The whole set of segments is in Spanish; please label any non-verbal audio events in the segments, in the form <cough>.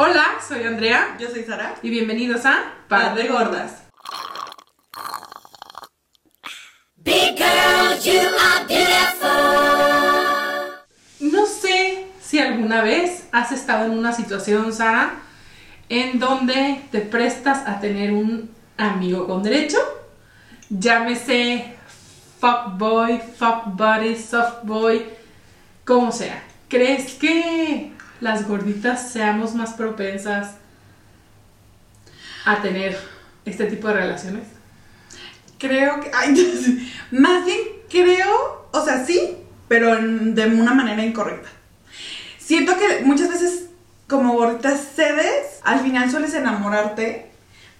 Hola, soy Andrea Yo soy Sara. y bienvenidos a Par de Gordas. Big girls, you are beautiful. No sé si alguna vez has estado en una situación, Sara, en donde te prestas a tener un amigo con derecho, llámese fuckboy, fuck buddy, soft boy, como sea. ¿Crees que las gorditas seamos más propensas a tener este tipo de relaciones? Creo que. <laughs> más bien creo, o sea, sí, pero de una manera incorrecta. Siento que muchas veces, como gorditas cedes, al final sueles enamorarte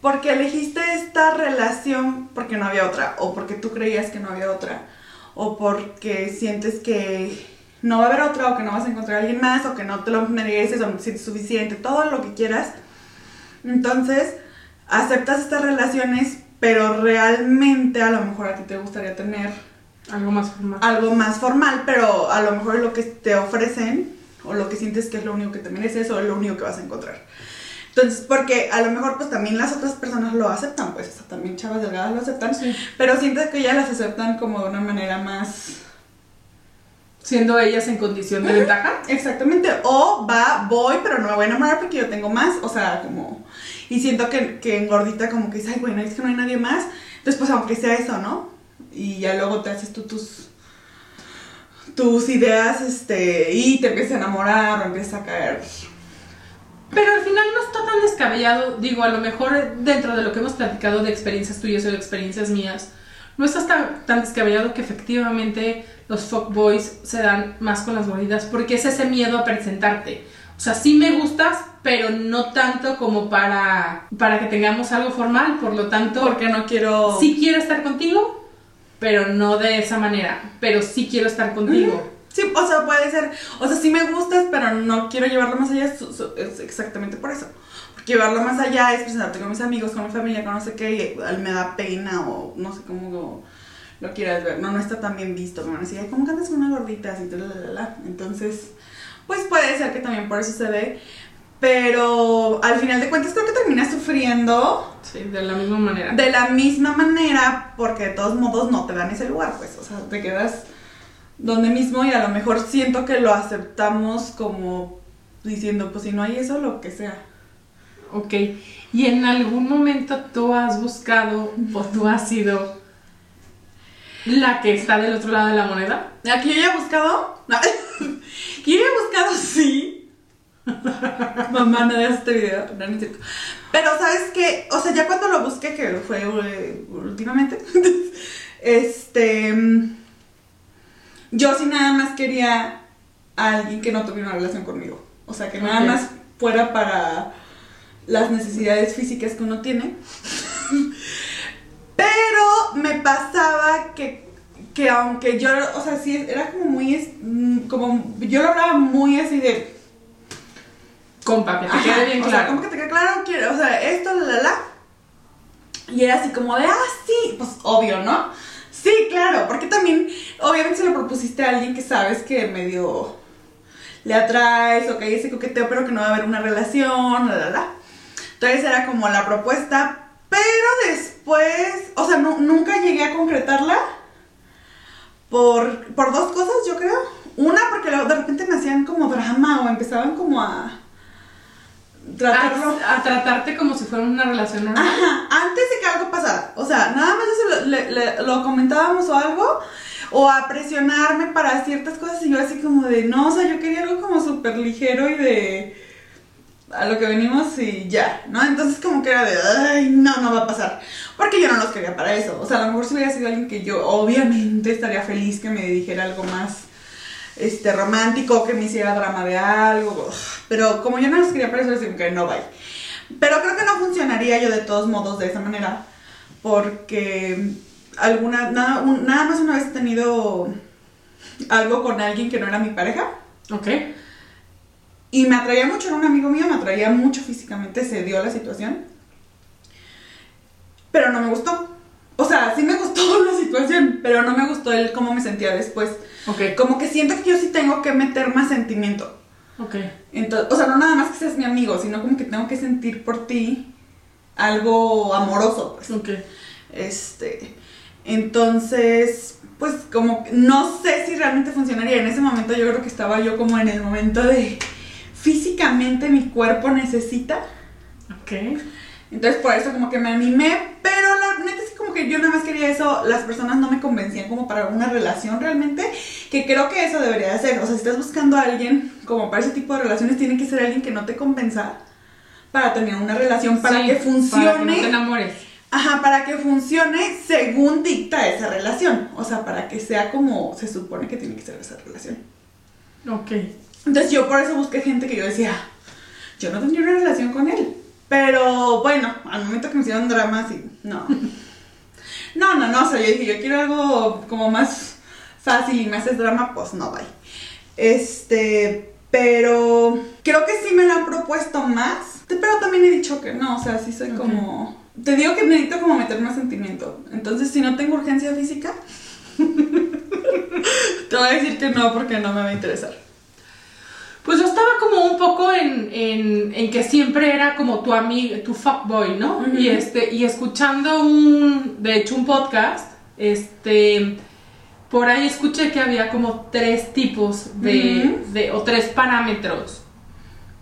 porque elegiste esta relación porque no había otra, o porque tú creías que no había otra, o porque sientes que no va a haber otra, o que no vas a encontrar a alguien más, o que no te lo mereces, o no te sientes suficiente, todo lo que quieras. Entonces, aceptas estas relaciones, pero realmente a lo mejor a ti te gustaría tener Algo más formal. algo más formal, pero a lo mejor lo que te ofrecen o lo que sientes que es lo único que te mereces o es lo único que vas a encontrar. Entonces, porque a lo mejor pues también las otras personas lo aceptan, pues o sea, también chavas delgadas lo aceptan, Sí. pero sientes que ellas las aceptan como de una manera más Siendo ellas en condición de ventaja. Exactamente, o va, voy, pero no me voy a enamorar porque yo tengo más, o sea, como, y siento que, que en gordita como que dice, ay, bueno, es que no hay nadie más, entonces pues aunque sea eso, ¿no? Y ya luego te haces tú tus, tus ideas, este, y te empiezas a enamorar o empiezas a caer. Pero al final no está tan descabellado, digo, a lo mejor dentro de lo que hemos platicado de experiencias tuyas o de experiencias mías, no está tan, tan descabellado que efectivamente los fuckboys se dan más con las gorditas, porque es ese miedo a presentarte. O sea, sí me gustas, pero no tanto como para, para que tengamos algo formal, por lo tanto, Porque no quiero... sí quiero estar contigo, pero no de esa manera, pero sí quiero estar contigo. Sí, o sea, puede ser, o sea, sí me gustas, pero no quiero llevarlo más allá, es exactamente por eso. Llevarlo más allá es presentarte con mis amigos, con mi familia, con no sé qué, y eh, me da pena o no sé cómo lo, lo quieras ver. No, no está tan bien visto, me van a decir, "Ay, ¿cómo que andas con una gordita? Así, la, la. Entonces, pues puede ser que también por eso se dé. Pero al final de cuentas creo que terminas sufriendo Sí, de la misma manera. de la misma manera, porque de todos modos no te dan ese lugar, pues, o sea, te quedas donde mismo y a lo mejor siento que lo aceptamos como diciendo, pues si no hay eso, lo que sea. Ok, ¿y en algún momento tú has buscado o tú has sido la que está del otro lado de la moneda? Aquí yo ya he buscado, no, <laughs> que yo ya he buscado, sí. <laughs> Mamá, no veas este video, no, no es. Pero, ¿sabes qué? O sea, ya cuando lo busqué, que fue eh, últimamente, <laughs> este. Yo sí nada más quería a alguien que no tuviera una relación conmigo. O sea, que nada más fuera para las necesidades físicas que uno tiene. Pero me pasaba que, que aunque yo, o sea, sí, era como muy, mm, como, yo lo hablaba muy así de, Compa, que te quede bien o sea, claro. como que te quede claro, quiero, o sea, esto, la, la, la. Y era así como de, ah, sí, pues obvio, ¿no? Sí, claro, porque también, obviamente, se lo propusiste a alguien que sabes que medio le atraes o que hay ese coqueteo, pero que no va a haber una relación, la, la, la. Entonces era como la propuesta, pero después, o sea, nu- nunca llegué a concretarla por, por dos cosas, yo creo. Una, porque de repente me hacían como drama o empezaban como a tratarlo. A, a tratarte como si fuera una relación normal. Ajá, antes de que algo pasara. O sea, nada más eso lo, le- le- lo comentábamos o algo. O a presionarme para ciertas cosas y yo así como de, no, o sea, yo quería algo como súper ligero y de a lo que venimos y ya, ¿no? Entonces como que era de, ay, no, no va a pasar. Porque yo no los quería para eso. O sea, a lo mejor si hubiera sido alguien que yo obviamente estaría feliz que me dijera algo más este romántico, que me hiciera drama de algo. Pero como yo no los quería para eso, decía que no vaya. Pero creo que no funcionaría yo de todos modos de esa manera. Porque alguna, nada, nada más una vez he tenido algo con alguien que no era mi pareja. Ok. Y me atraía mucho, era un amigo mío, me atraía mucho físicamente, se dio la situación. Pero no me gustó. O sea, sí me gustó <laughs> la situación, pero no me gustó el cómo me sentía después. Ok. Como que siento que yo sí tengo que meter más sentimiento. Ok. Entonces, o sea, no nada más que seas mi amigo, sino como que tengo que sentir por ti algo amoroso, pues. Ok. Este, entonces, pues como que no sé si realmente funcionaría. En ese momento yo creo que estaba yo como en el momento de físicamente mi cuerpo necesita. Ok. Entonces por eso como que me animé, pero la neta es como que yo nada más quería eso, las personas no me convencían como para una relación realmente, que creo que eso debería de ser, o sea, si estás buscando a alguien como para ese tipo de relaciones, tiene que ser alguien que no te convenza para tener una relación, para Sí, que Para que funcione. no te enamores. Ajá, para que funcione según dicta esa relación. O sea, para que sea como se supone que tiene que ser esa relación. Ok. Entonces yo por eso busqué gente que yo decía, yo no tendría una relación con él. Pero bueno, al momento que me hicieron dramas y no. No, no, no, o sea, yo dije, yo quiero algo como más fácil y me haces drama, pues no, bye. Este, pero creo que sí me lo han propuesto más, pero también he dicho que no, o sea, sí soy como... Te digo que necesito como meter más sentimiento. Entonces, si no tengo urgencia física, <laughs> te voy a decir que no porque no me va a interesar. Pues yo estaba como un poco en, en, en que siempre era como tu amigo, tu fuckboy, ¿no? Y este, y escuchando un, de hecho un podcast, este, por ahí escuché que había como tres tipos de, de o tres parámetros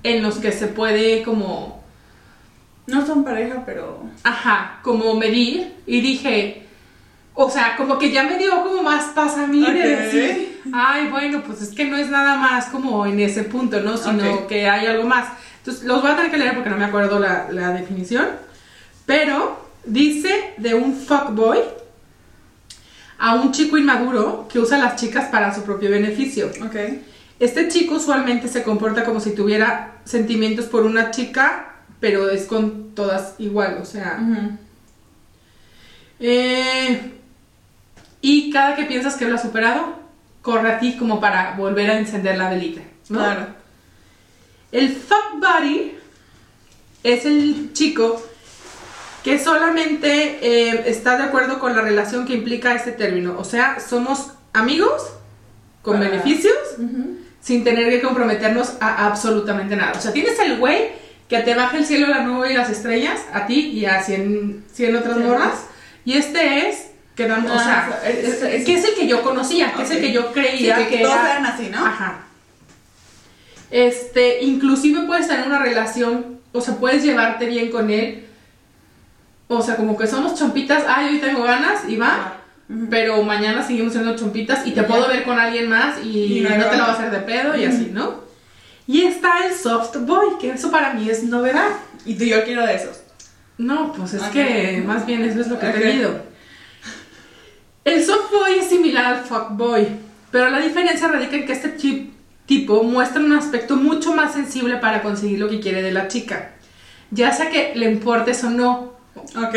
en los que se puede como, No son pareja, pero. ajá, como medir. Y dije, o sea, como que ya me dio como más paz a mí de Ok. decir, ay, bueno, pues es que no es nada más como en ese punto, ¿no? Sino que hay algo más. Entonces, los voy a tener que leer porque no me acuerdo la, la definición. Pero dice de un fuckboy a un chico inmaduro que usa a las chicas para su propio beneficio. Ok. Este chico usualmente se comporta como si tuviera sentimientos por una chica, pero es con todas igual, o sea... Eh, y cada que piensas que lo has superado, corre a ti como para volver a encender la velita. ¿no? Claro. El fuck buddy es el chico que solamente eh, está de acuerdo con la relación que implica este término. O sea, somos amigos con Para- beneficios sin tener que comprometernos a absolutamente nada. O sea, tienes el güey que te baja el cielo, la nube y las estrellas, a ti y a 100, 100 otras Sí. morras. Y este es, que o Ah, sea, es- es- es- que es el que yo conocía, que es el que yo Sí, creía que, que todos era- eran así, ¿no? Ajá. Este, inclusive puedes tener una relación, o sea, puedes llevarte bien con él. O sea, como que somos chompitas, ay, hoy tengo ganas y va. Pero mañana seguimos siendo chompitas y te puedo ver con alguien más y, Y no te lo bronca. va a hacer de pedo y así, ¿no? Y está el soft boy, que eso para mí es novedad. Y tú, yo quiero de esos. No, pues es que más bien eso es lo que he tenido. El soft boy es similar al fuck boy, pero la diferencia radica en que este tipo muestra un aspecto mucho más sensible para conseguir lo que quiere de la chica. Ya sea que le importes o no, Ok.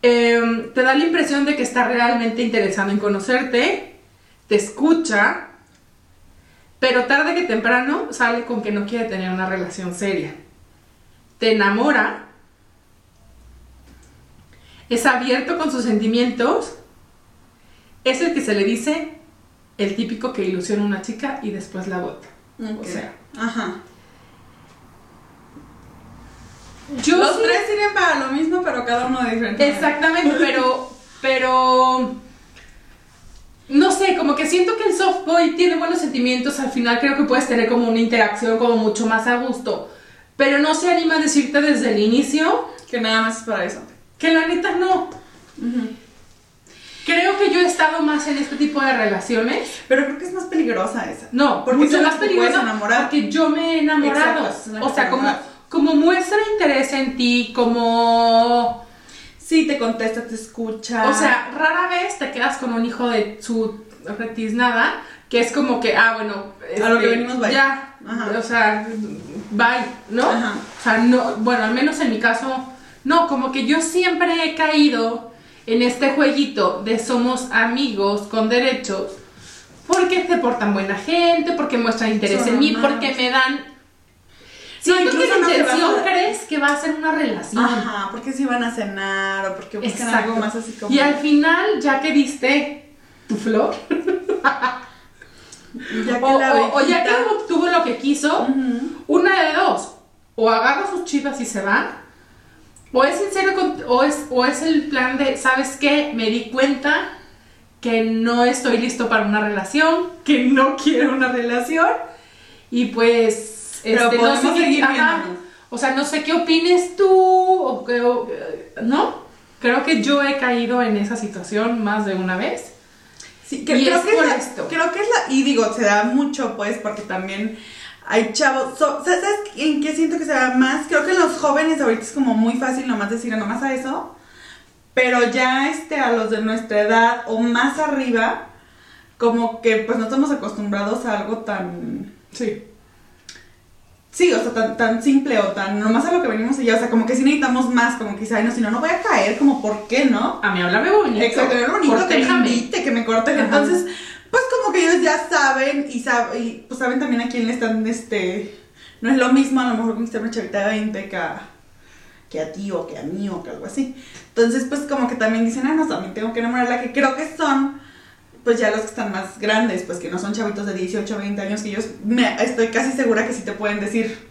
Em, te da la impresión de que está realmente interesado en conocerte, te escucha, pero tarde que temprano sale con que no quiere tener una relación seria. Te enamora, es abierto con sus sentimientos, es el que se le dice el típico que ilusiona a una chica y después la bota. O sea, Ajá. yo Los sí- tres sirven para lo mismo, pero cada uno de diferente. Exactamente, pero, pero, no sé, como que siento que el soft boy tiene buenos sentimientos, al final creo que puedes tener como una interacción como mucho más a gusto, pero no se anima a decirte desde el inicio Que nada más es para eso. Que la neta no. Creo que yo he estado más en este tipo de relaciones. Pero creo que es más peligrosa esa. No, Porque mucho más enamorar. porque yo me he enamorado. Exacto, o sea, como, como muestra interés en ti, como Sí, te contesta, te escucha. O sea, rara vez te quedas con un hijo de su retiznada, que es como que, ah, bueno, A lo este, que venimos, bye. Ya, Ajá. o sea, bye, ¿no? Ajá. O sea, no, bueno, al menos en mi caso, no, como que yo siempre he caído en este jueguito de somos amigos con derechos, porque te portan buena gente, porque muestran interés Son en mí, porque me dan... Siento que incluso la no se intención crees que va a ser una relación. Ajá, porque si van a cenar o porque buscan Exacto. algo más así como. Y al final, ya que diste tu flor, <laughs> Ya que o, la o- o ya que obtuvo lo que quiso, una de dos. O agarra sus chivas y se va. O es sincero con- o es, o es el plan de, ¿sabes qué? Me di cuenta que no estoy listo para una relación, que no quiero una relación. Y pues, Pero este, no sé qué- seguir viéndonos. O sea, no sé qué opines tú, o qué, o- ¿no? Creo que yo he caído en esa situación más de una vez. Sí, que, Y creo, es que es por la, esto. creo que es la. Y digo, se da mucho, pues, porque también hay chavos. so- ¿Sabes en qué siento que se da más? Creo que en los jóvenes ahorita es como muy fácil nomás decir nomás a eso. Pero ya este, a los de nuestra edad o más arriba, como que pues no estamos acostumbrados a algo tan. Sí. Sí, o sea, tan, tan simple o tan nomás a lo que venimos y ya, o sea, como que sí necesitamos más, como que ay, no, si no, no voy a caer, como, ¿por qué no? A mí háblame bonito. Exacto, bonito que me invite, que me corten. Entonces, ya saben y, sab- y pues saben también a quién le están, este, no es lo mismo a lo mejor conquistar una chavita de 20 que a, que a ti o que a mí o que algo así. Entonces, pues como que también dicen, ah, no, también tengo que enamorarla, que creo que son, pues ya los que están más grandes, pues que no son chavitos de 18 20 años, que ellos, me, estoy casi segura que sí te pueden decir,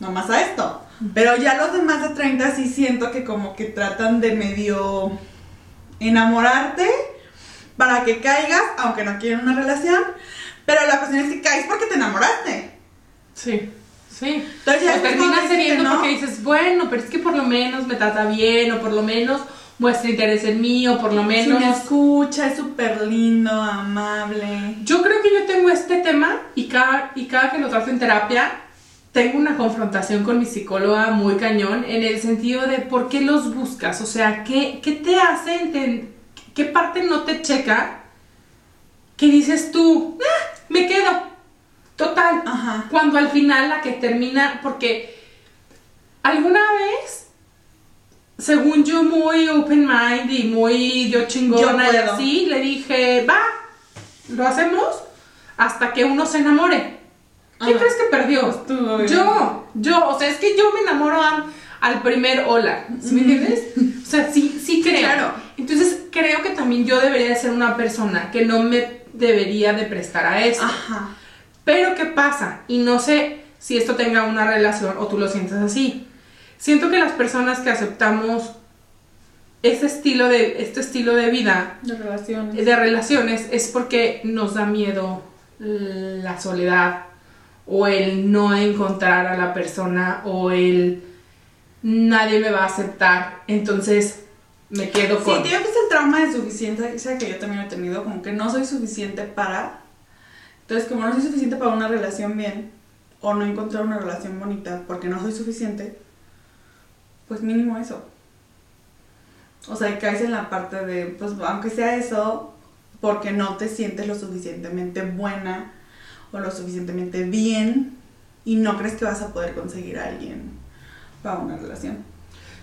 nomás a esto. Pero ya los demás de 30 sí siento que como que tratan de medio enamorarte para que caigas, aunque no quieren una relación. Pero la cuestión es que caes porque te enamoraste. Sí, sí. Entonces ya o terminas cediendo no- porque dices, bueno, pero es que por lo menos me trata bien, o por lo menos muestra interés en mí, o por lo Si menos... me escucha, es súper lindo, amable. Yo creo que yo tengo este tema y cada, y cada que lo trato en terapia, tengo una confrontación con mi psicóloga muy cañón en el sentido de por qué los buscas, o sea, ¿qué, qué te hace, enten- qué parte no te checa que dices tú, "Ah, me quedo, total, Ajá. cuando al final la que termina, porque alguna vez, según yo muy open mind y muy yo chingona Yo y así, le dije, va, lo hacemos hasta que uno se enamore. ¿Quién Ajá. crees que perdió? Tú, yo, yo, o sea, es que yo me enamoro al, al primer hola, ¿sí me entiendes? O sea, sí, sí creo. Claro. Entonces, creo que también yo debería de ser una persona que no me debería de prestar a eso. Ajá. Pero ¿qué pasa? Y no sé si esto tenga una relación o tú lo sientes así. Siento que las personas que aceptamos este estilo de, este estilo de vida, De relaciones. de relaciones, es porque nos da miedo la soledad o el no encontrar a la persona o el nadie me va a aceptar. Entonces me quedo Sí, con... te digo que es el trauma de suficiencia que yo también he tenido, como que no soy suficiente para. Entonces, como no soy suficiente para una relación bien, o no encontrar una relación bonita porque no soy suficiente, pues mínimo eso. O sea, caes en la parte de, pues aunque sea eso, porque no te sientes lo suficientemente buena o lo suficientemente bien y no crees que vas a poder conseguir a alguien para una relación.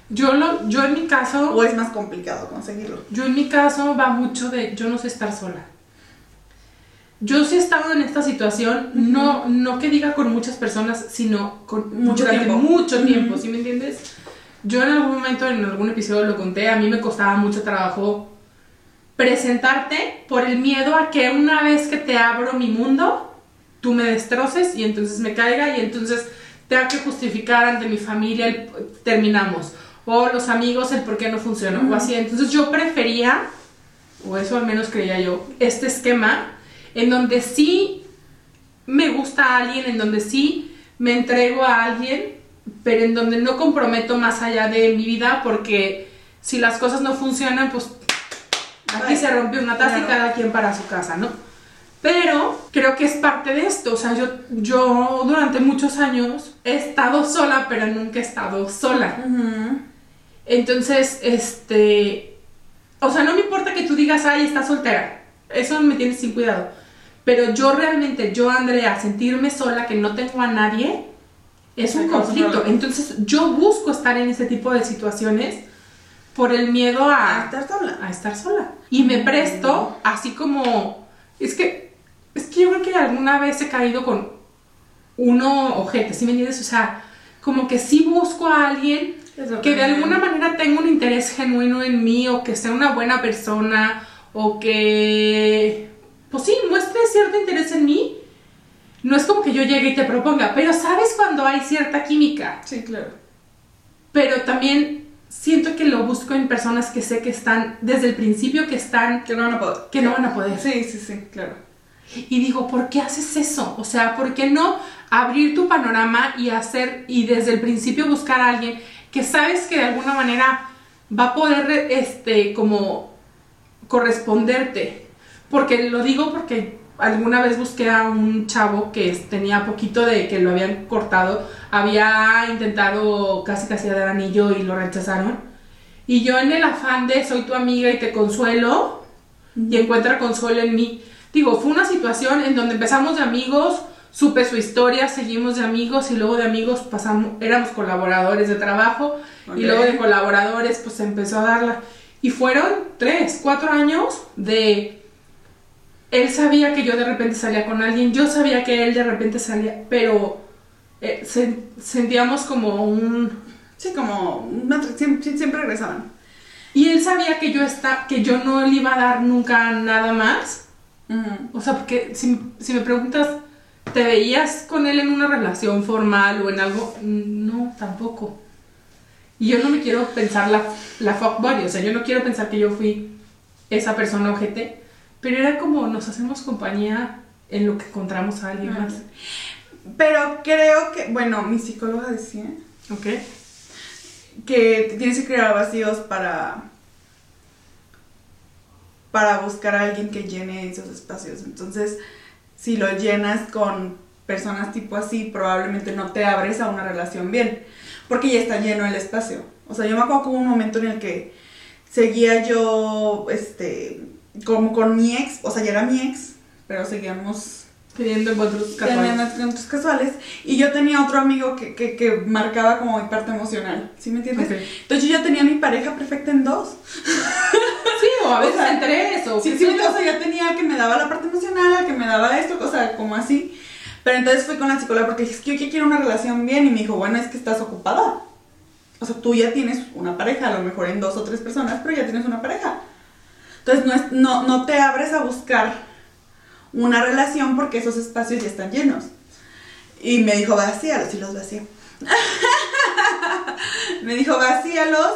Yo, lo, yo en mi caso... O es más complicado conseguirlo. Yo en mi caso va mucho de yo no sé estar sola. Yo sí he estado en esta situación, no, no que diga con muchas personas, sino con Mucho durante tiempo. mucho tiempo, ¿sí me entiendes? Yo en algún momento, en algún episodio lo conté, a mí me costaba mucho trabajo presentarte por el miedo a que una vez que te abro mi mundo, tú me destroces y entonces me caiga y entonces tenga que justificar ante mi familia el terminamos. O los amigos el por qué no funciona o así. Entonces yo prefería, o eso al menos creía yo, este esquema en donde sí me gusta a alguien, en donde sí me entrego a alguien, pero en donde no comprometo más allá de mi vida porque si las cosas no funcionan, pues aquí se rompe una taza y cada quien para su casa, ¿no? Pero creo que es parte de esto, o sea, yo, yo durante muchos años he estado sola, pero nunca he estado sola. Entonces, este, o sea, no me importa que tú digas, ay, está soltera, eso me tienes sin cuidado. Pero yo realmente, yo, Andrea, sentirme sola, que no tengo a nadie, es un conflicto. Entonces, yo busco estar en ese tipo de situaciones por el miedo a, A estar sola. a estar sola. Y me presto, así como, es que, es que yo creo que alguna vez he caído con uno ojete, ¿sí me entiendes? O sea, como que sí busco a alguien que de alguna manera tenga un interés genuino en mí o que sea una buena persona o que pues sí, muestre cierto interés en mí. No es como que yo llegue y te proponga, pero sabes cuando hay cierta química. Sí, claro. Pero también siento que lo busco en personas que sé que están, desde el principio que están, Que no van a poder. que no van a poder. Sí, sí, sí, claro. Y digo, ¿por qué haces eso? O sea, ¿por qué no abrir tu panorama y hacer, y desde el principio buscar a alguien que sabes que de alguna manera va a poder, este, como corresponderte? Porque lo digo porque alguna vez busqué a un chavo que tenía poquito de que lo habían cortado, había intentado casi casi dar anillo y lo rechazaron. Y yo en el afán de soy tu amiga y te consuelo, y encuentra consuelo en mí. Digo, fue una situación en donde empezamos de amigos, supe su historia, seguimos de amigos y luego de amigos pasamos, éramos colaboradores de trabajo y luego de colaboradores pues empezó a darla. Y fueron tres, cuatro años de... Él sabía que yo de repente salía con alguien, yo sabía que él de repente salía, pero eh, sen- sentíamos como un... Sí, como una siempre regresaban. Y él sabía que yo, está, que yo no le iba a dar nunca nada más. O sea, porque si, si me preguntas, ¿te veías con él en una relación formal o en algo? No, tampoco. Y yo no me quiero pensar la, la fuckbody, o sea, yo no quiero pensar que yo fui esa persona ojete, pero era como nos hacemos compañía en lo que encontramos a alguien más. Pero creo que, bueno, mi psicóloga decía ¿Ok? que tienes que crear vacíos para para buscar a alguien que llene esos espacios. Entonces, si lo llenas con personas tipo así, probablemente no te abres a una relación bien, porque ya está lleno el espacio. O sea, yo me acuerdo que hubo un momento en el que seguía yo, este, como con mi ex, o sea, ya era mi ex, pero seguíamos Teniendo encuentros Teniendo casuales. encuentros casuales. Y yo tenía otro amigo que, que, que marcaba como mi parte emocional. ¿Sí me entiendes? Entonces yo ya tenía mi pareja perfecta en dos. <laughs> Sí, o a veces O sea, en tres, o Sí, sí, o sea, ya tenía que me daba la parte emocional, que me daba esto, o sea, como así. Pero entonces fui con la psicóloga porque dije, es que yo quiero una relación bien. Y me dijo, bueno, es que estás ocupada. O sea, tú ya tienes una pareja, a lo mejor en dos o tres personas, pero ya tienes una pareja. Entonces no, es, no, no te abres a buscar una relación porque esos espacios ya están llenos. Y me dijo, vacíalos, y los vacío. <laughs> me dijo, vacíalos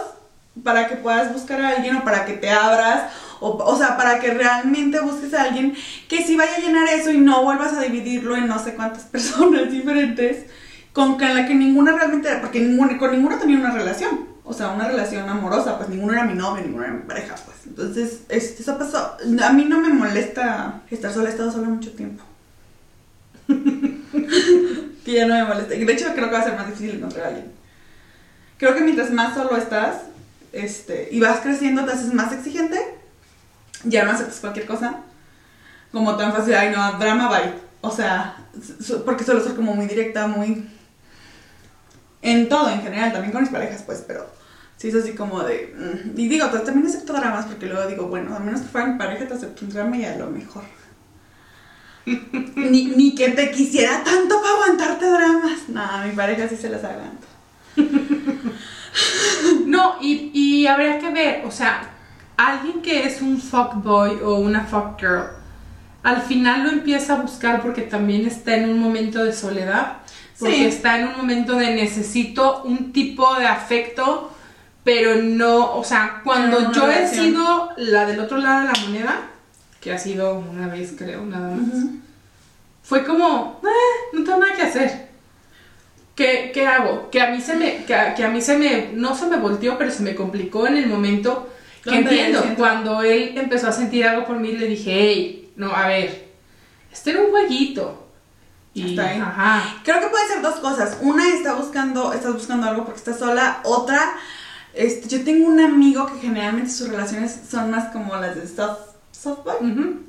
para que puedas buscar a alguien o para que te abras, o, o sea, para que realmente busques a alguien que sí vaya a llenar eso y no vuelvas a dividirlo en no sé cuántas <laughs> personas diferentes, con la que ninguna realmente, porque ninguna, con ninguna tenía una relación, o sea, una relación amorosa, pues ninguno era mi novio, ninguno era mi pareja, pues. Entonces, eso pasó. A mí no me molesta estar sola, he estado sola mucho tiempo. <laughs> que ya no me molesta. De hecho, creo que va a ser más difícil encontrar a alguien. Creo que mientras más solo estás este, y vas creciendo, te haces más exigente, ya no aceptas cualquier cosa. Como tan fácil, ay no, drama, bye. O sea, porque suelo ser como muy directa, muy. En todo, en general, también con mis parejas, pues, pero sí es así como de. mm, Y digo, pues, también acepto dramas porque luego digo, bueno, a menos que fuera mi pareja, te acepto un drama y a lo mejor. <laughs> ni, ni que te quisiera tanto para aguantarte dramas. No, mi pareja sí se las aguanta. <laughs> No, y, y habría que ver, o sea, alguien que es un fuckboy o una fuckgirl, al final lo empieza a buscar porque también está en un momento de soledad, porque Sí. está en un momento de necesito un tipo de afecto, pero no, o sea, cuando no yo he sido la del otro lado de la moneda, que ha sido una vez creo, nada más, fue como, "Eh, no tengo nada que hacer. ¿Qué, qué hago? Que a mí se me, que a, que a mí se me, no se me volteó, pero se me complicó en el momento que ¿Dónde entiendo. Cuando él empezó a sentir algo por mí, le dije, hey, no, a ver, este era un jueguito. Y, ahí. ajá. Creo que pueden ser dos cosas. Una está buscando, estás buscando algo porque estás sola. Otra, este, yo tengo un amigo que generalmente sus relaciones son más como las de soft, softboy. ujú,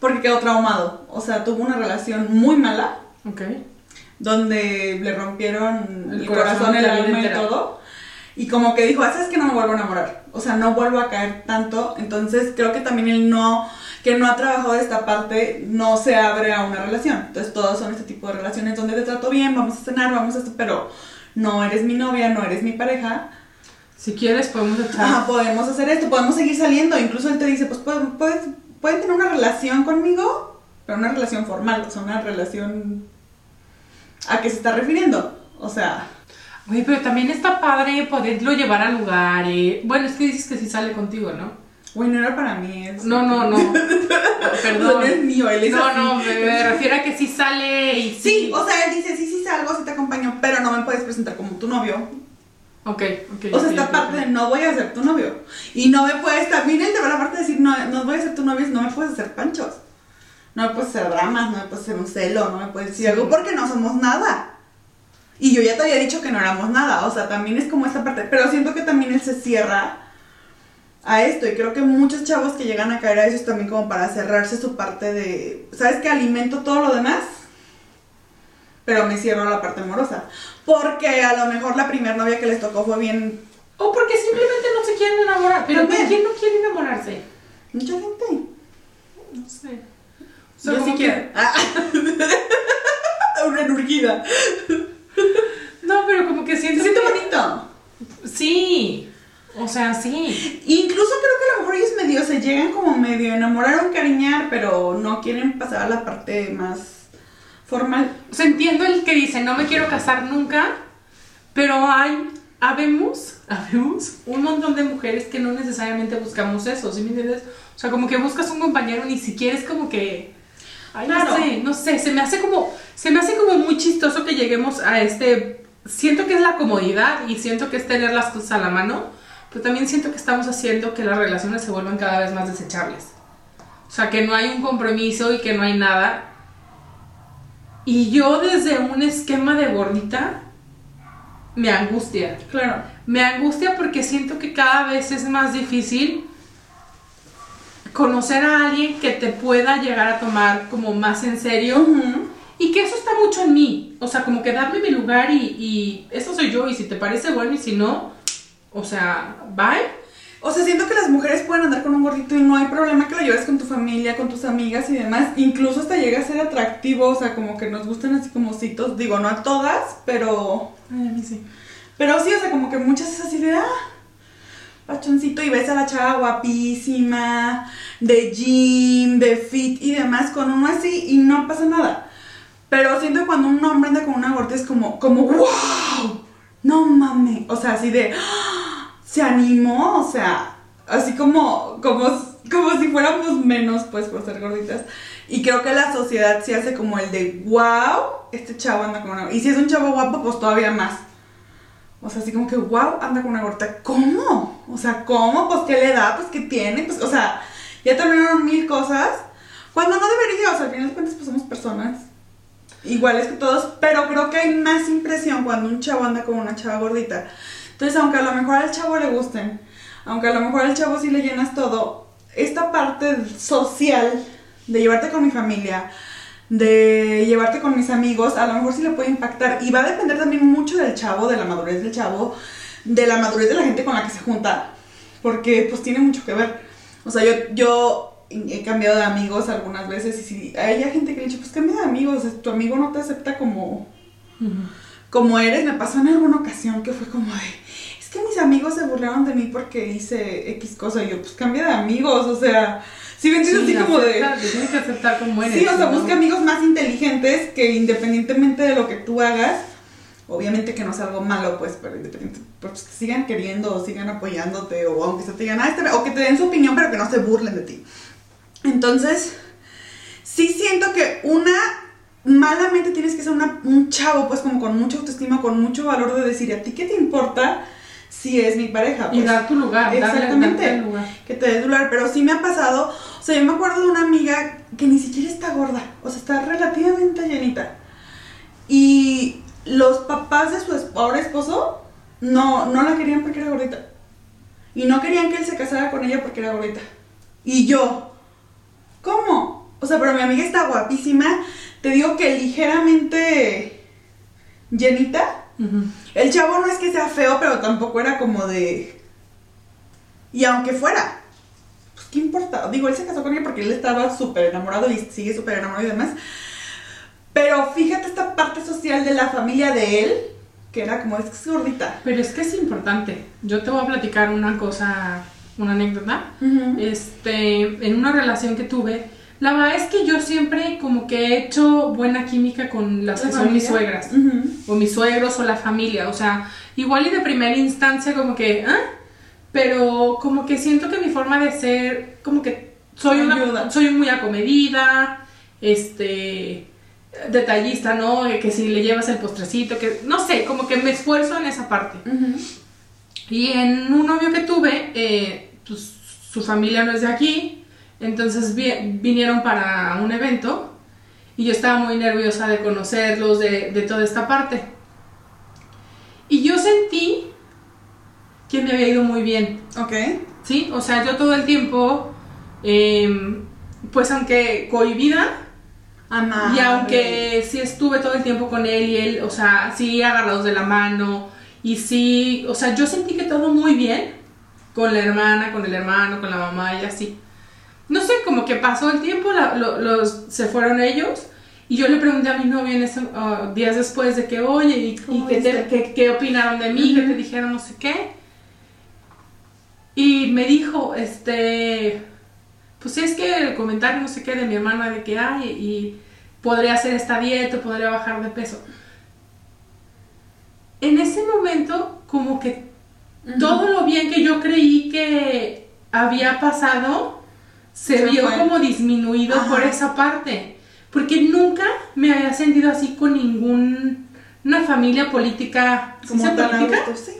Porque quedó traumado. O sea, tuvo una relación muy mala. Ok. Donde le rompieron El el, corazón, el alma y todo. Y como que dijo, "Ah, ¿sabes que no me vuelvo a enamorar? O sea, no vuelvo a caer tanto. Entonces creo que también él no, que no ha trabajado esta parte, no se abre a una relación. Entonces todos son este tipo de relaciones donde te trato bien, vamos a cenar, vamos a esto, pero no eres mi novia, no eres mi pareja. Si quieres, podemos echar. Ajá, podemos hacer esto, podemos seguir saliendo. Incluso él te dice, pues puedes, puedes pueden tener una relación conmigo, pero una relación formal, o sea, una relación a qué se está refiriendo. O sea, Güey, pero también está padre poderlo llevar a lugares. Bueno, es que dices que sí sale contigo, ¿no? güey, no era para mí. Es No, no, no. <laughs> Perdón. No es mío, él es No, así. no, me, me refiero a que sí sale y sí. Sí, o sea, él dice, sí, sí salgo, sí te acompaño, pero no me puedes presentar como tu novio. Ok, ok. O sea, esta parte de no voy a ser tu novio. Y no me puedes, también él te va a la parte de decir, no, no voy a ser tu novio, no me puedes hacer panchos. No me puedes hacer dramas, no me puedes hacer un celo, no me puedes decir algo porque no somos nada. Y yo ya te había dicho que no éramos nada, o sea, también es como esta parte, pero siento que también él se cierra a esto y creo que muchos chavos que llegan a caer a eso es también como para cerrarse su parte de, ¿sabes que alimento todo lo demás? Pero me cierro a la parte amorosa. Porque a lo mejor la primera novia que les tocó fue bien O porque simplemente no se quieren enamorar. Pero. ¿quién no quiere enamorarse? Mucha gente. No sé. Yo sea, como sí que-. Ah. <laughs> Una enurgida. No, pero como que siento siente que- bonito. Sí. O sea, sí. Incluso creo que a lo mejor ellos medio se llegan como medio enamorar o encariñar, pero no quieren pasar a la parte más formal. O sea, entiendo el que dice, no me quiero casar nunca, pero hay, habemos, habemos un montón de mujeres que no necesariamente buscamos eso, ¿sí me entiendes? O sea, como que buscas un compañero ni siquiera es como que, ay, Claro. no sé, no sé, se me hace como, se me hace como muy chistoso que lleguemos a este, siento que es la comodidad y siento que es tener las cosas a la mano, pero también siento que estamos haciendo que las relaciones se vuelvan cada vez más desechables. O sea, que no hay un compromiso y que no hay nada. Y yo desde un esquema de gordita me angustia. Claro. Me angustia porque siento que cada vez es más difícil conocer a alguien que te pueda llegar a tomar como más en serio y que eso está mucho en mí. O sea, como que darme mi lugar y, y eso soy yo y si te parece bueno y si no, o sea, bye. O sea, siento que las mujeres pueden andar con un gordito y no hay problema que lo lleves con tu familia, con tus amigas y demás. Incluso hasta llega a ser atractivo, o sea, como que nos gustan así como citos. Digo, no a todas, pero Ay, a mí sí. Pero sí, o sea, como que muchas es así de, ah, pachoncito, y ves a la chava guapísima, de gym, de fit y demás, con uno así y no pasa nada. Pero siento que cuando un hombre anda con una gordita es como, como, wow, no mames, o sea, así de, "Ah, se animó, o sea, así como, como, como si fuéramos menos, pues, por ser gorditas. Y creo que la sociedad sí hace como el de, wow, este chavo anda con una... Y si es un chavo guapo, pues todavía más. O sea, así como que, wow, anda con una gordita. ¿Cómo? O sea, ¿cómo? Pues, ¿qué le da? Pues, ¿qué tiene? Pues, o sea, ya terminaron mil cosas. Cuando no debería, o sea, al final de cuentas, pues somos personas iguales que todos, pero creo que hay más impresión cuando un chavo anda con una chava gordita. Entonces, aunque a lo mejor al chavo le gusten, aunque a lo mejor al chavo sí le llenas todo, esta parte social de llevarte con mi familia, de llevarte con mis amigos, a lo mejor sí le puede impactar. Y va a depender también mucho del chavo, de la madurez del chavo, de la madurez de la gente con la que se junta. Porque pues tiene mucho que ver. O sea, yo, yo he cambiado de amigos algunas veces y si hay gente que le dice, pues cambia de amigos, tu amigo no te acepta como, como eres. Me pasó en alguna ocasión que fue como de, es que mis amigos se burlaron de mí porque hice X cosa. Y yo, pues cambia de amigos, o sea, si me entiendes Sí, así como de... tienes que aceptar como eres. Sí, o sea, ¿no? busca amigos más inteligentes que independientemente de lo que tú hagas, obviamente que no sea algo malo, pues, pero independiente, pues que sigan queriendo o sigan apoyándote o aunque se te digan, ah, este- o que te den su opinión, pero que no se burlen de ti. Entonces, sí siento que una, malamente tienes que ser una- un chavo, pues, como con mucha autoestima, con mucho valor de decir, ¿a ti qué te importa si es mi pareja? Y Pues, dar tu lugar, Exactamente. lugar. que te des lugar, pero sí me ha pasado, o sea, yo me acuerdo de una amiga que ni siquiera está gorda, o sea, está relativamente llenita. Y los papás de su ahora esposo no, no la querían porque era gordita. Y no querían que él se casara con ella porque era gordita. Y yo, ¿cómo? O sea, pero mi amiga está guapísima, te digo que ligeramente llenita. El chavo no es que sea feo, pero tampoco era como de... Y aunque fuera, pues qué importa. Digo, él se casó con ella porque él estaba súper enamorado y sigue súper enamorado y demás. Pero fíjate esta parte social de la familia de él, que era como, es que es gordita. Pero es que es importante. Yo te voy a platicar una cosa una anécdota. Este, en una relación que tuve, la verdad es que yo siempre como que he hecho buena química con las ¿La que son mis suegras. O mis suegros o la familia, o sea, igual y de primera instancia como que, ¿ah? Pero como que siento que mi forma de ser, como que soy una, soy muy acomedida, este, detallista, ¿no? Que si le llevas el postrecito, que, no sé, como que me esfuerzo en esa parte. Y en un novio que tuve, eh, pues su familia no es de aquí, entonces vi- vinieron para un evento y yo estaba muy nerviosa de conocerlos, de, de toda esta parte. Y yo sentí que me había ido muy bien, Ok. ¿sí? O sea, yo todo el tiempo, em, pues aunque cohibida, Amable. y aunque sí estuve todo el tiempo con él y él, o sea, sí agarrados de la mano y sí, o sea, yo sentí que todo muy bien con la hermana, con el hermano, con la mamá y así. No sé, como que pasó el tiempo, la- lo- los, se fueron ellos y yo le pregunté a mi novio en ese, ah, días después de que, oye, ¿y, y ¿Cómo qué, te- viste? qué- qué opinaron de mí? ¿Qué te dijeron? No sé qué. Y me dijo, este, pues es que el comentario no sé qué de mi hermana de que hay y podría hacer esta dieta, podría bajar de peso. En ese momento, como que todo lo bien que yo creí que había pasado se, Se vio fue. como disminuido Ajá. por esa parte. Porque nunca me había sentido así con ningún una familia política, ¿sí Como política? gusto, sí.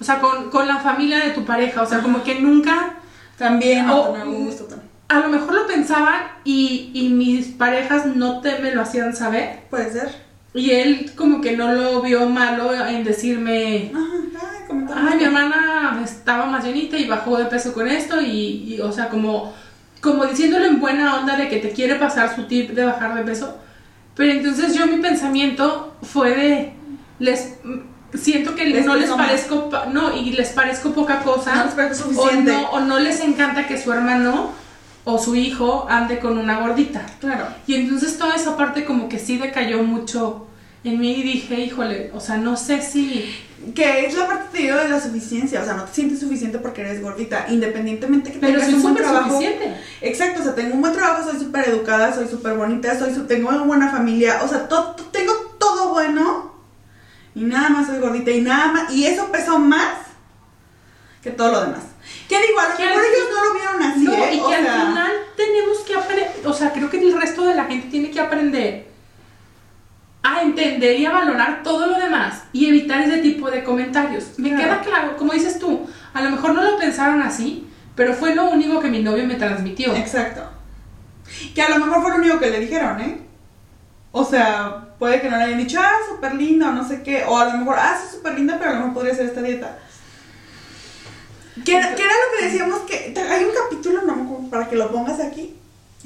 O sea, con, con la familia de tu pareja, o sea, como que nunca También, O- tan a gusto también. a lo mejor lo pensaban y, y mis parejas no te me lo hacían saber. Puede ser. Y él como que no lo vio malo en decirme, Ajá, ay, mi hermana estaba más llenita y bajó de peso con esto y, y, o sea, como, como diciéndole en buena onda de que te quiere pasar su tip de bajar de peso. Pero entonces yo mi pensamiento fue de, les siento que Les no les parezco, pa- no, y les parezco poca cosa. No les parece o suficiente. no, o no les encanta que su hermano o su hijo ande con una gordita. Claro. Y entonces toda esa parte como que sí decayó mucho en mí y dije, híjole, o sea, no sé si... Que es la parte te digo, de la suficiencia, o sea, no te sientes suficiente porque eres gordita, independientemente que Pero tengas soy un buen trabajo. suficiente. Exacto, o sea, tengo un buen trabajo, soy súper educada, soy súper bonita, soy tengo una buena familia, o sea, tengo todo bueno y nada más soy gordita y nada más, y eso pesó más que todo lo demás. Que digo, a lo mejor al ellos no lo vieron así, No, ¿eh? y O que al sea, final tenemos que aprender, o sea, creo que el resto de la gente tiene que aprender a entender y a valorar todo lo demás y evitar ese tipo de comentarios. Me Claro. queda claro, como dices tú, a lo mejor no lo pensaron así, pero fue lo único que mi novio me transmitió. Exacto. Que a lo mejor fue lo único que le dijeron, ¿eh? O sea, puede que no le hayan dicho, ah, súper linda o no sé qué. O a lo mejor, ah, sí, súper linda, pero a lo mejor podría hacer esta dieta. Que era, que era lo que decíamos que hay un capítulo, no para que lo pongas aquí.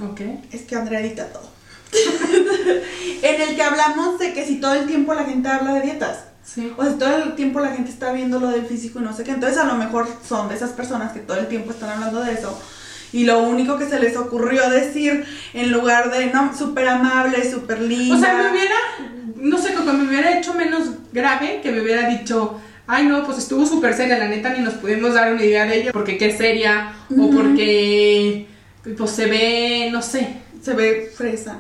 Ok. Es que Andrea edita todo. <laughs> en el que hablamos de que si todo el tiempo la gente habla de dietas. Sí. O si todo el tiempo la gente está viendo lo del físico y no sé qué. Entonces, a lo mejor son de esas personas que todo el tiempo están hablando de eso. Y lo único que se les ocurrió decir en lugar de, no, súper amable, súper linda. O sea, me hubiera, no sé, como me hubiera hecho menos grave que me hubiera dicho, ay no, pues estuvo súper seria, la neta ni nos pudimos dar una idea de ella, porque qué seria, o porque pues se ve, no sé. Se ve fresa,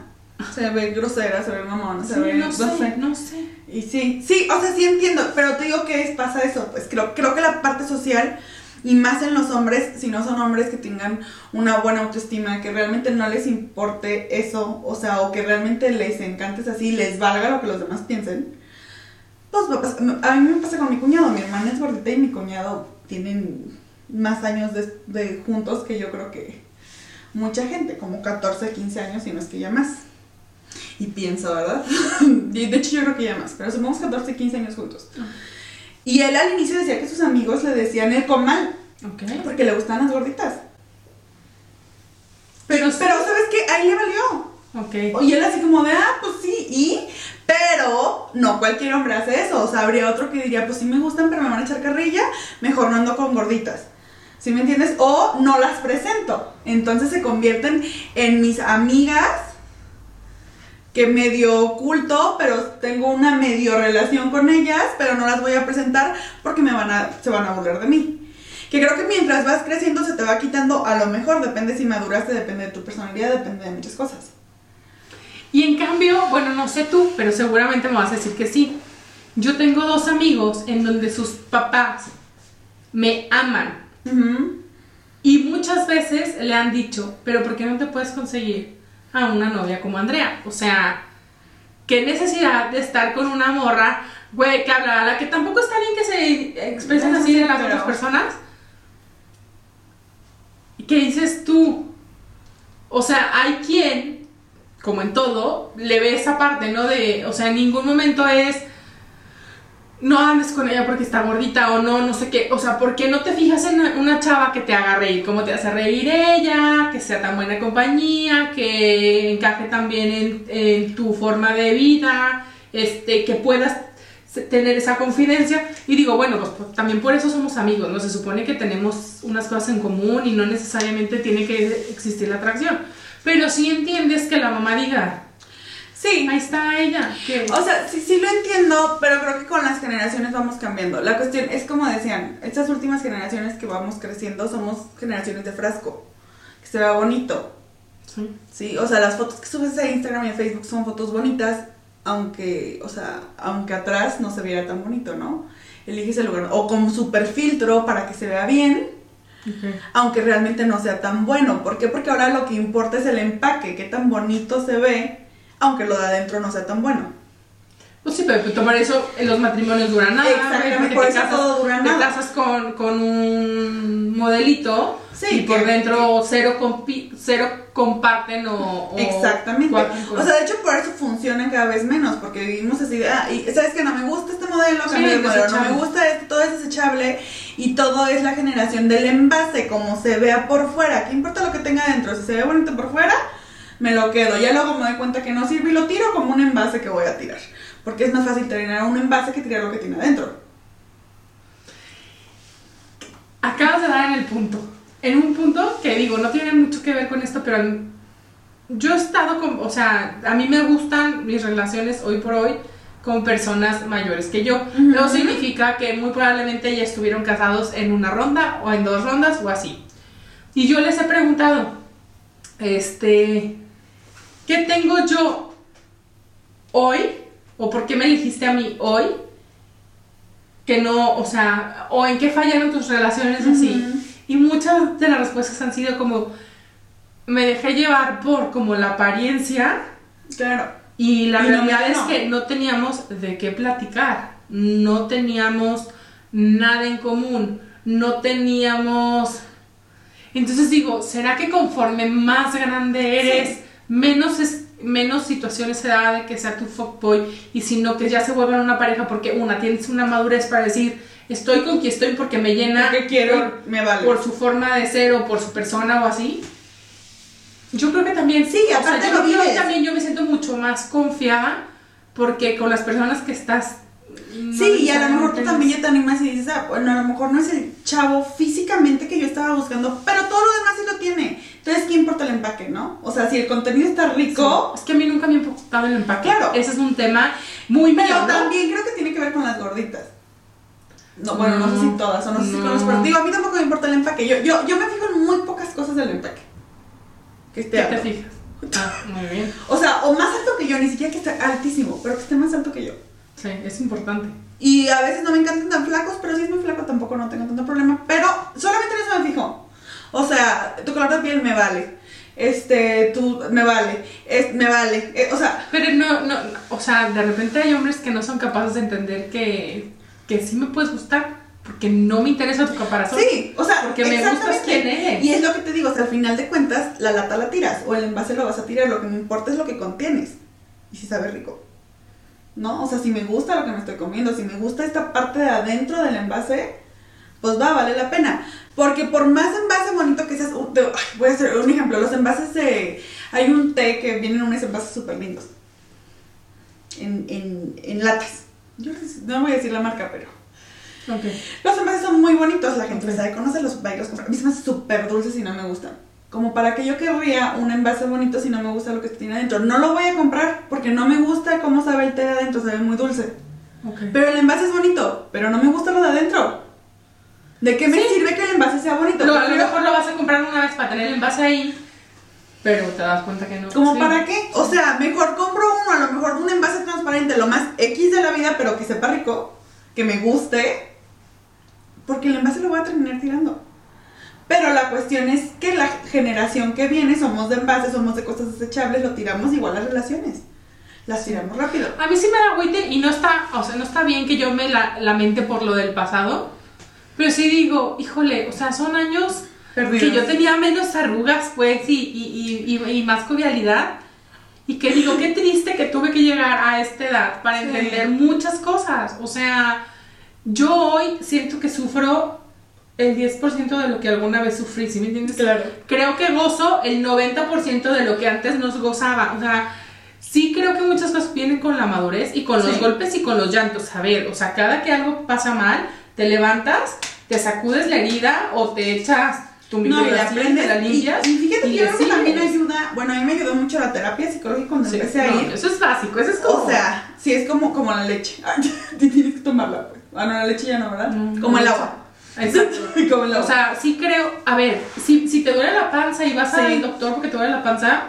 se ve grosera, se ve mamona, se Sí, ve. no sé, no sé. Y sí, sí, o sea, sí entiendo, pero te digo que es- pasa eso, pues creo, creo que la parte social, y más en los hombres, si no son hombres que tengan una buena autoestima, que realmente no les importe eso, o sea, o que realmente les encantes así, les valga lo que los demás piensen, pues a mí me pasa con mi cuñado, mi hermana es gordita y mi cuñado tienen más años de, de juntos que yo creo que mucha gente, como 14, 15 años y no es que ya más. Y pienso, ¿verdad? <laughs> De hecho yo creo que ya más, pero somos 14, 15 años juntos. Y él al inicio decía que sus amigos le decían el comal, Ok. porque le gustan las gorditas. Pero, Pero ¿sabes qué? Ahí le valió. ok. Y él así como de, ah, pues sí, y... Pero no cualquier hombre hace eso. O sea, habría otro que diría, pues sí me gustan, pero me van a echar carrilla, mejor no ando con gorditas. ¿Sí me entiendes? O no las presento. Entonces se convierten en mis amigas que medio oculto, pero tengo una medio relación con ellas, pero no las voy a presentar porque me van a, se van a burlar de mí. Que creo que mientras vas creciendo se te va quitando, a lo mejor depende si maduraste, depende de tu personalidad, depende de muchas cosas. Y en cambio, bueno, no sé tú, pero seguramente me vas a decir que sí. Yo tengo dos amigos en donde sus papás me aman. Y muchas veces le han dicho, pero ¿por qué no te puedes conseguir a una novia como Andrea? O sea, qué necesidad de estar con una morra, güey, que habla, a la que tampoco está bien que se expresen No, así sí, de las pero- otras personas. ¿Y qué dices tú? O sea, hay quien, como en todo, le ve esa parte, ¿no? De, o sea, en ningún momento es no andes con ella porque está gordita o no, no sé qué. O sea, ¿por qué no te fijas en una chava que te haga reír? ¿Cómo te hace reír ella? Que sea tan buena compañía, que encaje también en, en tu forma de vida, este, que puedas tener esa confidencia. Y digo, bueno, pues, pues, también por eso somos amigos, ¿no? Se supone que tenemos unas cosas en común y no necesariamente tiene que existir la atracción. Pero sí entiendes que la mamá diga, Sí, ahí está ella. O sea, sí, sí lo entiendo, pero creo que con las generaciones vamos cambiando. La cuestión es como decían, estas últimas generaciones que vamos creciendo somos generaciones de frasco, que se vea bonito, Sí. ¿sí? O sea, las fotos que subes a Instagram y a Facebook son fotos bonitas, aunque, o sea, aunque atrás no se viera tan bonito, ¿no? Eliges el lugar, o con super filtro para que se vea bien, aunque realmente no sea tan bueno. ¿Por qué? Porque ahora lo que importa es el empaque, qué tan bonito se ve, aunque lo de adentro no sea tan bueno. Pues sí, pero pues, tomar eso en los matrimonios dura nada. Exactamente, porque por te eso casas, todo dura te nada. casas con, con un modelito Sí, y por que- dentro cero, compi- cero comparten o, o Exactamente. O sea, de hecho, por eso funcionan cada vez menos, porque vivimos así de, ah, y sabes que no me gusta este modelo, Sí, cambio de modelo, no me gusta este, todo es desechable, y todo es la generación del envase, como se vea por fuera. ¿Qué importa lo que tenga dentro? Si se ve bonito por fuera, me lo quedo. Ya luego me doy cuenta que no sirve y lo tiro como un envase que voy a tirar. Porque es más fácil tirar un envase que tirar lo que tiene adentro. Acabas de dar en el punto. En un punto que digo, no tiene mucho que ver con esto, pero yo he estado con, o sea, a mí me gustan mis relaciones hoy por hoy con personas mayores que yo. Eso significa que muy probablemente ya estuvieron casados en una ronda o en dos rondas o así. Y yo les he preguntado, este, ¿qué tengo yo hoy? ¿O por qué me elegiste a mí hoy? Que no, o sea, o en qué fallaron tus relaciones así. Y muchas de las respuestas han sido como, me dejé llevar por como la apariencia Claro. y la Y realidad es no. que no teníamos de qué platicar, no teníamos nada en común, no teníamos... Entonces digo, ¿será que conforme más grande eres, Sí. Menos, es, menos situaciones se da de que sea tu fuckboy y sino que ya se vuelvan una pareja porque una, tienes una madurez para decir, estoy con quien estoy porque me llena Porque quiero, por- me vale. por su forma de ser o por su persona o así. Yo creo que también Sí, o aparte sea, lo creo que también yo me siento mucho más confiada porque con las personas que estás no Sí, y a lo mejor tú también ya te animas y dices, ah, bueno, a lo mejor no es el chavo físicamente que yo estaba buscando, pero todo lo demás sí lo tiene. Entonces, ¿qué importa el empaque, no? O sea, si el contenido está rico, Sí, Es que a mí nunca me ha importado el empaque. Claro. Ese es un tema muy mío, pero ¿no? también creo que tiene que ver con las gorditas. No, bueno, no, sé No, si todas, o no sé si no. con los pero digo, a mí tampoco me importa el empaque. Yo, yo, yo me fijo en muy pocas cosas del empaque. Que esté ¿Qué te fijas? <laughs> Ah, muy bien. O sea, o más alto que yo, ni siquiera que esté altísimo, pero que esté más alto que yo. Sí, es importante. Y a veces no me encantan tan flacos, pero si es muy flaco tampoco no tengo tanto problema. Pero solamente en eso me fijo. O sea, tu color de piel me vale. Este, tú, me vale. Es, me vale. Eh, o sea, Pero no, no, o sea, de repente hay hombres que no son capaces de entender que, que sí me puedes gustar porque no me interesa tu caparazón. sí, o sea, Porque me gustas quién eres. Y es lo que te digo, o sea, al final de cuentas, la lata la tiras o el envase lo vas a tirar. Lo que me importa es lo que contienes. Y si sabe rico. ¿No? O sea, si me gusta lo que me estoy comiendo, si me gusta esta parte de adentro del envase, pues va, vale la pena. Porque por más envase bonito que seas, uh, te- ay, voy a hacer un ejemplo, los envases de... Hay un té que vienen unos envases súper lindos. En, en, en latas. Yo no voy a decir la marca, pero... Ok. Los envases son muy bonitos, la gente Ok. sabe conocerlos, va y los compra. A mí se me hacen súper dulces y no me gustan. Como para que yo querría un envase bonito si no me gusta lo que tiene adentro. No lo voy a comprar porque no me gusta cómo sabe el té de adentro, sabe muy dulce. Ok. Pero el envase es bonito, pero no me gusta lo de adentro. ¿De qué me Sí. sirve que el envase sea bonito. No, a lo mejor lo vas a comprar una vez para tener el envase ahí, pero te das cuenta que no. ¿Como Sí. para qué? O sea, mejor compro uno, a lo mejor un envase transparente, lo más X de la vida, pero que sepa rico, que me guste, porque el envase lo voy a terminar tirando. Pero la cuestión es que la generación que viene somos de envases, somos de cosas desechables, lo tiramos igual las relaciones. Las tiramos rápido. A mí sí me da agüite y no está, o sea, no está bien que yo me la, lamente por lo del pasado, pero sí digo, híjole, o sea, son años Perdidos. que yo tenía menos arrugas, pues, y, y, y, más jovialidad. Y que digo, qué triste que tuve que llegar a esta edad para Sí. entender muchas cosas. O sea, yo hoy siento que sufro el 10% de lo que alguna vez sufrí, ¿sí me entiendes? Claro. Creo que gozo el 90% de lo que antes nos gozaba. O sea, sí creo que muchas cosas vienen con la madurez y con los golpes y con los llantos. A ver, o sea, cada que algo pasa mal, te levantas, te sacudes la herida o te echas tu No, y aprendes. la Y, limpias. y fíjate que yo creo que también ayuda. Bueno, a mí me ayudó mucho la terapia psicológica cuando Sí, empecé a ir. eso es básico, eso es como... O sea, sí es como, como la leche. <laughs> Tienes que tomarla, pues. Ah, no, la leche ya no, ¿verdad? Mm, como el agua. Exacto. <laughs> como el agua. O sea, sí creo, a ver, si, si te duele la panza y vas Sí. al doctor porque te duele la panza,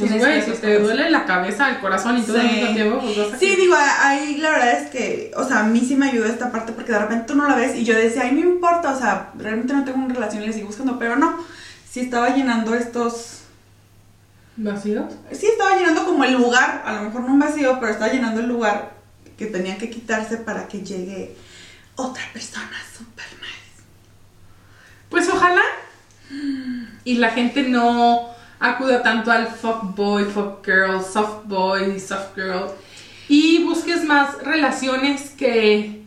pues Tienes güey, si te duele la cabeza, el corazón y todo al Sí. mismo tiempo, pues vas a... Sí, digo, ahí la verdad es que, o sea, a mí sí me ayudó esta parte porque de repente tú no la ves y yo decía, ay, no importa, o sea, realmente no tengo una relación y le sigo buscando, pero no, sí estaba llenando estos, ¿Vacíos? sí estaba llenando como el lugar, a lo mejor no un vacío, pero estaba llenando el lugar que tenía que quitarse para que llegue otra persona super nice. Pues ojalá y la gente no acuda tanto al fuck boy, fuck girl, soft boy, soft girl y busques más relaciones que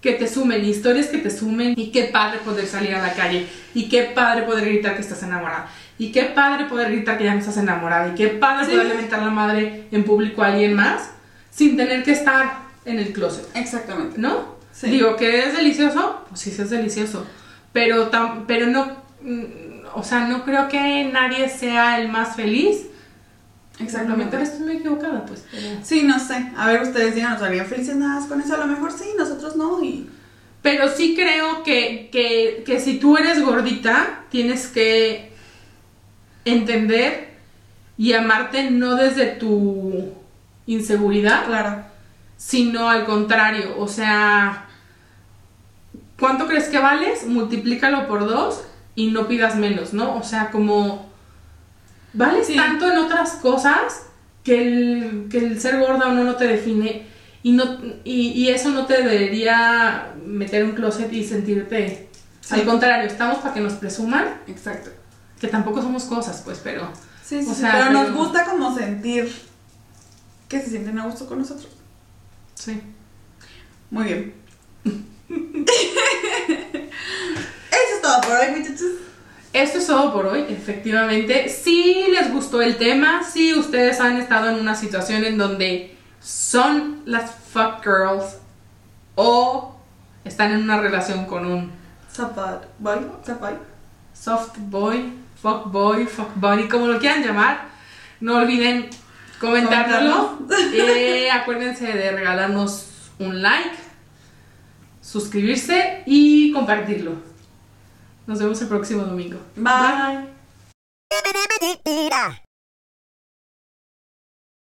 que te sumen, historias que te sumen y qué padre poder salir a la calle y qué padre poder gritar que estás enamorada y qué padre poder gritar que ya no estás enamorada y qué padre Sí. poder levantar la madre en público a alguien más sin tener que estar en el closet. Exactamente. ¿no? Sí. Digo, que es delicioso, pues sí, sí es delicioso, pero, tam- pero no, mm, o sea, no creo que nadie sea el más feliz. Lo mejor estoy muy equivocada, pues, pero... Sí, no sé. A ver, ustedes díganos, ¿harían felices nada más con eso? A lo mejor sí, nosotros no. Y Pero sí creo que, que, que si tú eres gordita, tienes que entender y amarte no desde tu inseguridad, claro. sino al contrario, o sea, ¿cuánto crees que vales? Multiplícalo por dos y no pidas menos, ¿no? O sea, como vales Sí. tanto en otras cosas que el, que el ser gorda o no no te define y, no, y, y eso no te debería meter un closet y sentirte... Sí. Al contrario, estamos para que nos presuman, Exacto. que tampoco somos cosas, pues, pero... Sí, sí, O sí, sea, pero, nos pero- gusta como sentir que se sienten a gusto con nosotros. Sí. Muy bien. <laughs> Todo por hoy, muchachos. Esto es todo por hoy, efectivamente. Si les gustó el tema, si ustedes han estado en una situación en donde son las fuck girls o están en una relación con un Zapat. Boy, soft boy, fuck boy, fuck buddy, como lo quieran llamar, no olviden comentárnoslo. Eh, acuérdense de regalarnos un like, suscribirse y compartirlo. Nos vemos el próximo domingo. Bye. Bye.